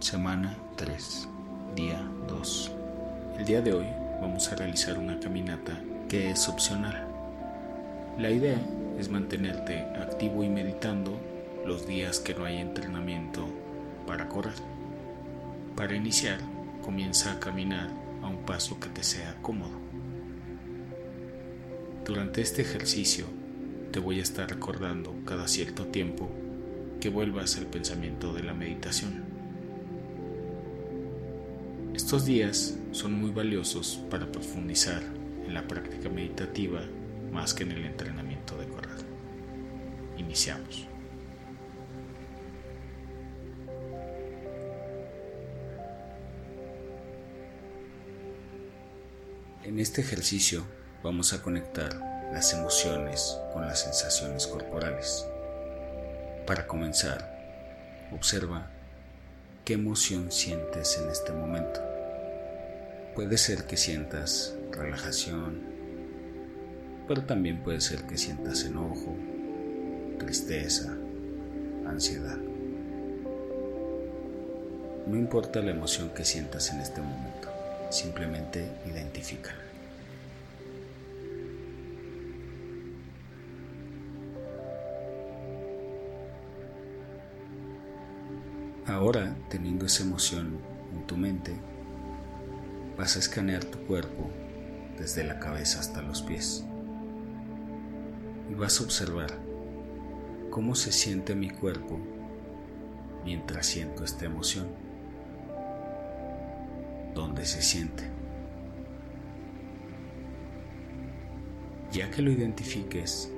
Semana 3, día 2. El día de hoy vamos a realizar una caminata que es opcional. La idea es mantenerte activo y meditando los días que no hay entrenamiento para correr. Para iniciar, comienza a caminar a un paso que te sea cómodo. Durante este ejercicio te voy a estar recordando cada cierto tiempo que vuelvas al pensamiento de la meditación. Estos días son muy valiosos para profundizar en la práctica meditativa más que en el entrenamiento de correr. Iniciamos. En este ejercicio vamos a conectar las emociones con las sensaciones corporales. Para comenzar, observa qué emoción sientes en este momento. Puede ser que sientas relajación, pero también puede ser que sientas enojo, tristeza, ansiedad. No importa la emoción que sientas en este momento, simplemente identifica. Ahora, teniendo esa emoción en tu mente, vas a escanear tu cuerpo desde la cabeza hasta los pies. Y vas a observar cómo se siente mi cuerpo mientras siento esta emoción. ¿Dónde se siente? Ya que lo identifiques,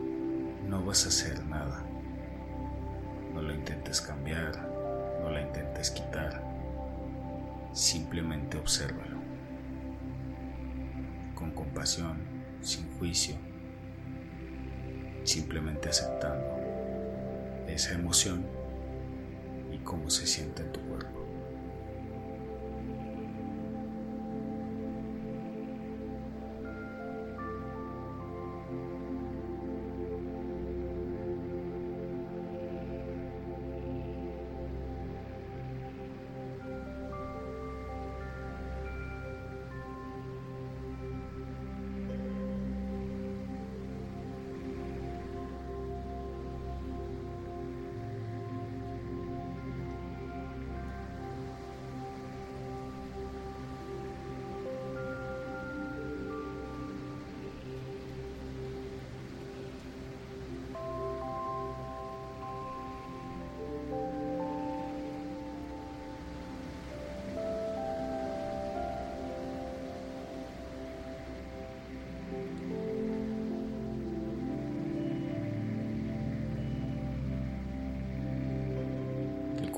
no vas a hacer nada. No lo intentes cambiar, no la intentes quitar. Simplemente obsérvalo compasión, sin juicio, simplemente aceptando esa emoción y cómo se siente en tu cuerpo.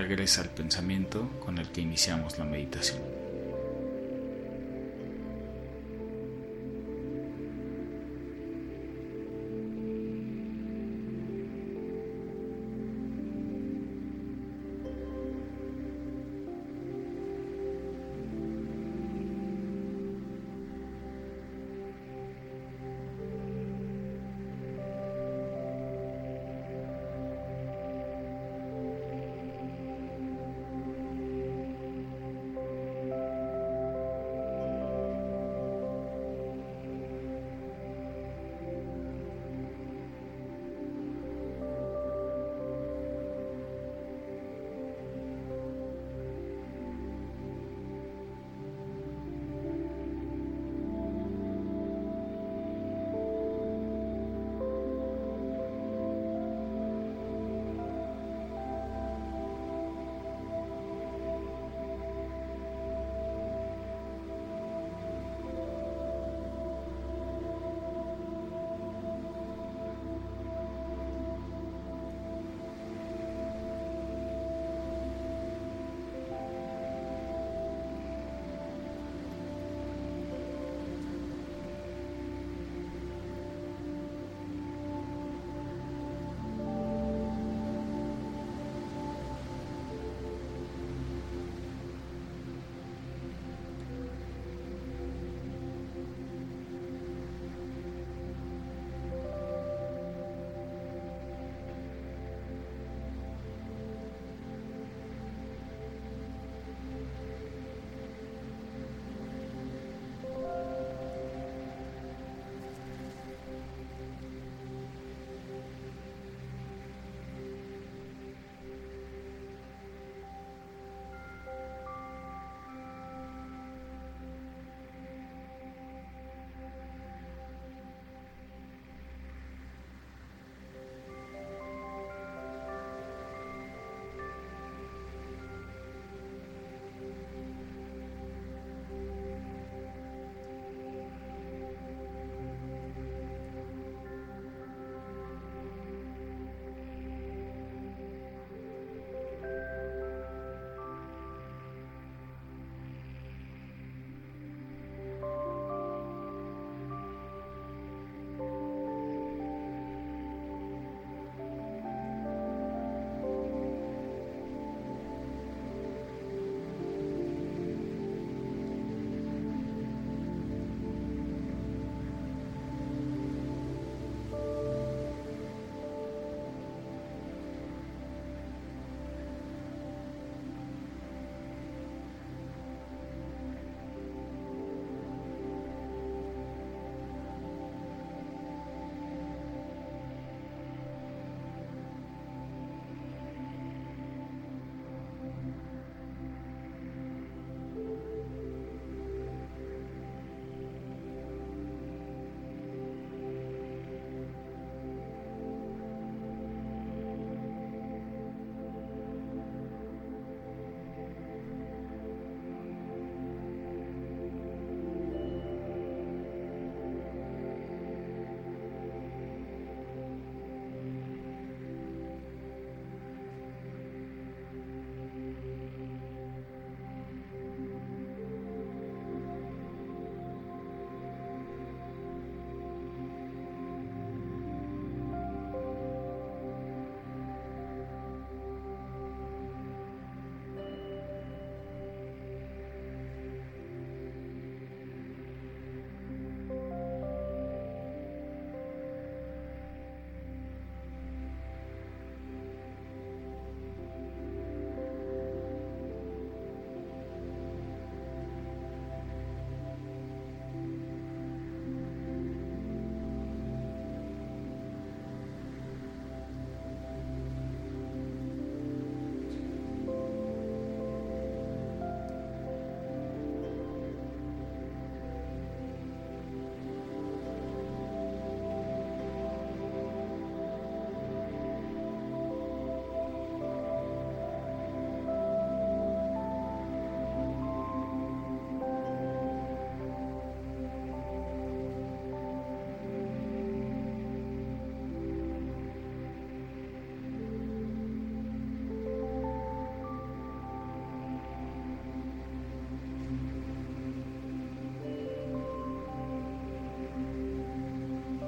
regresa al pensamiento con el que iniciamos la meditación.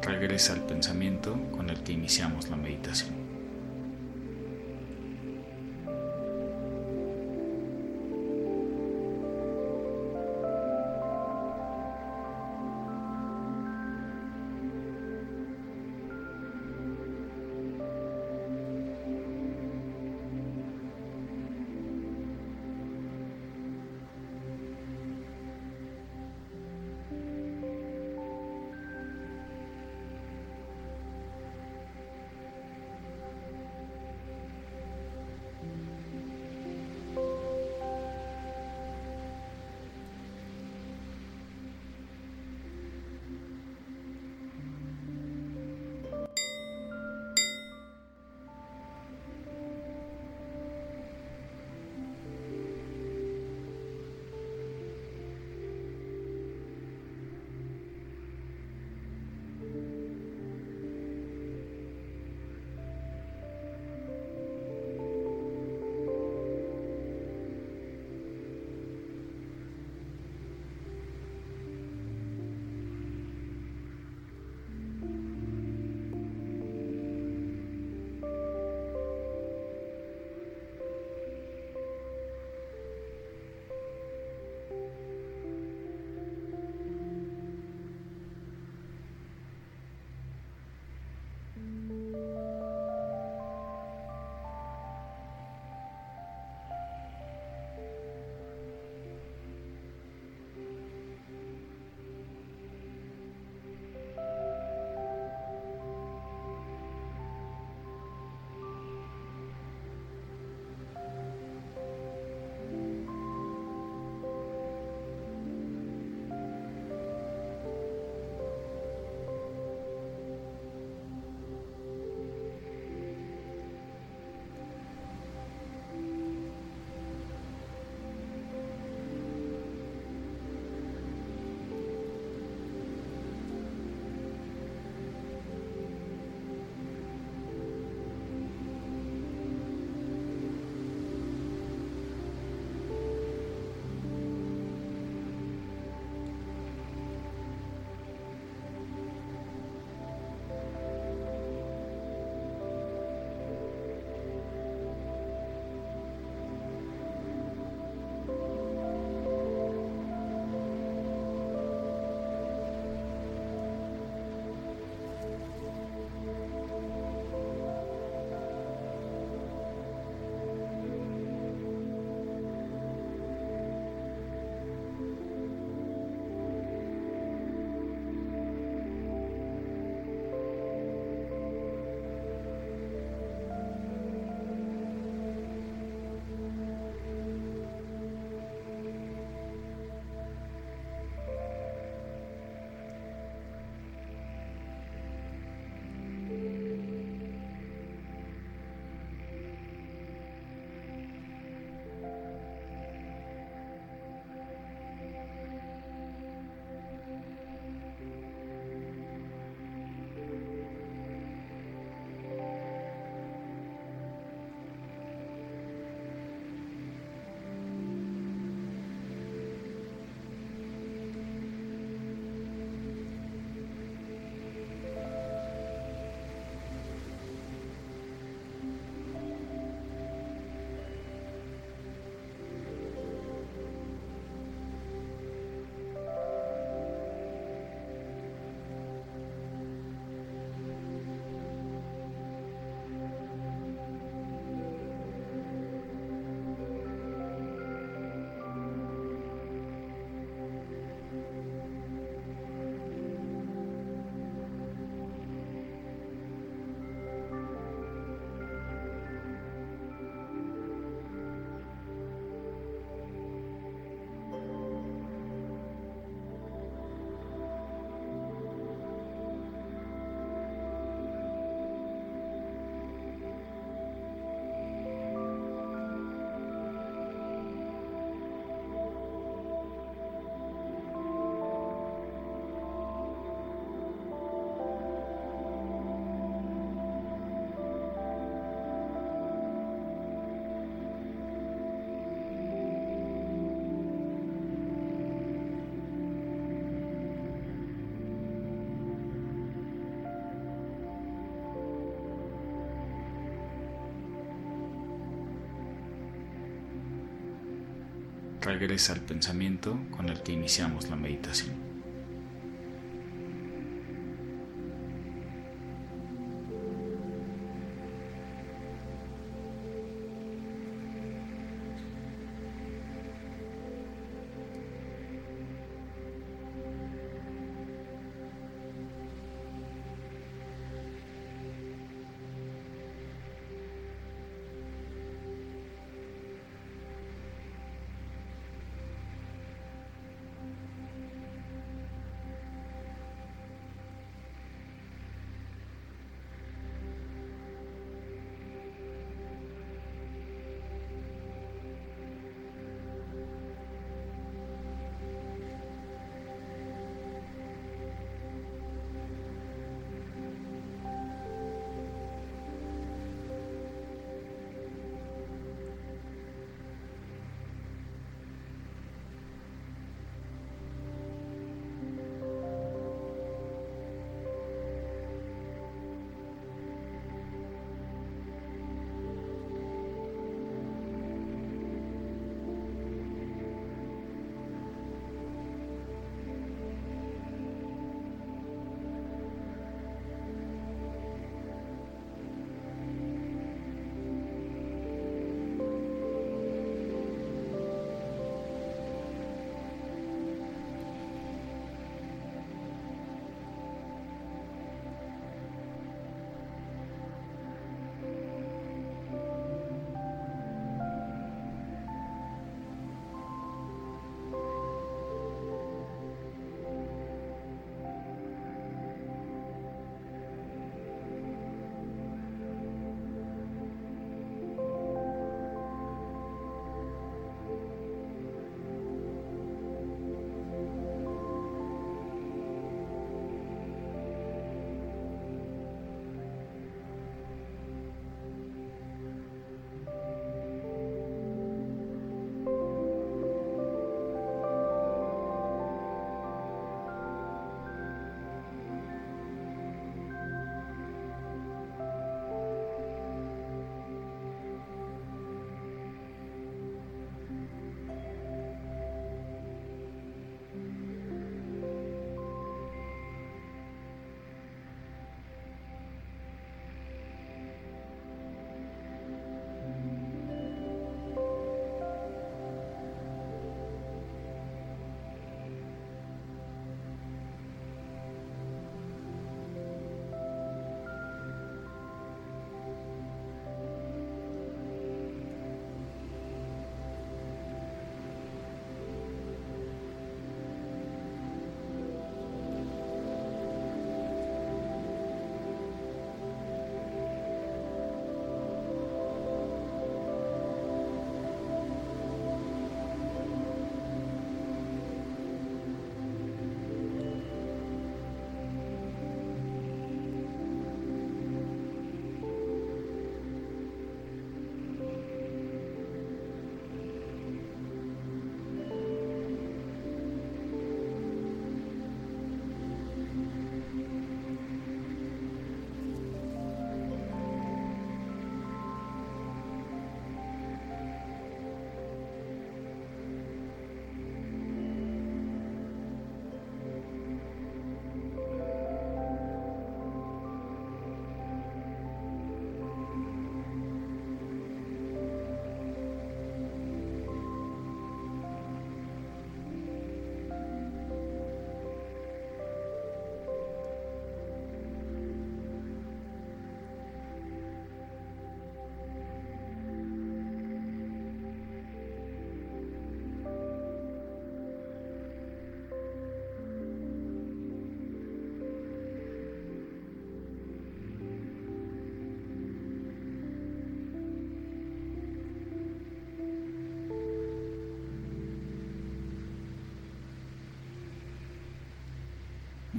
Regresa al pensamiento con el que iniciamos la meditación. Regresa al pensamiento con el que iniciamos la meditación.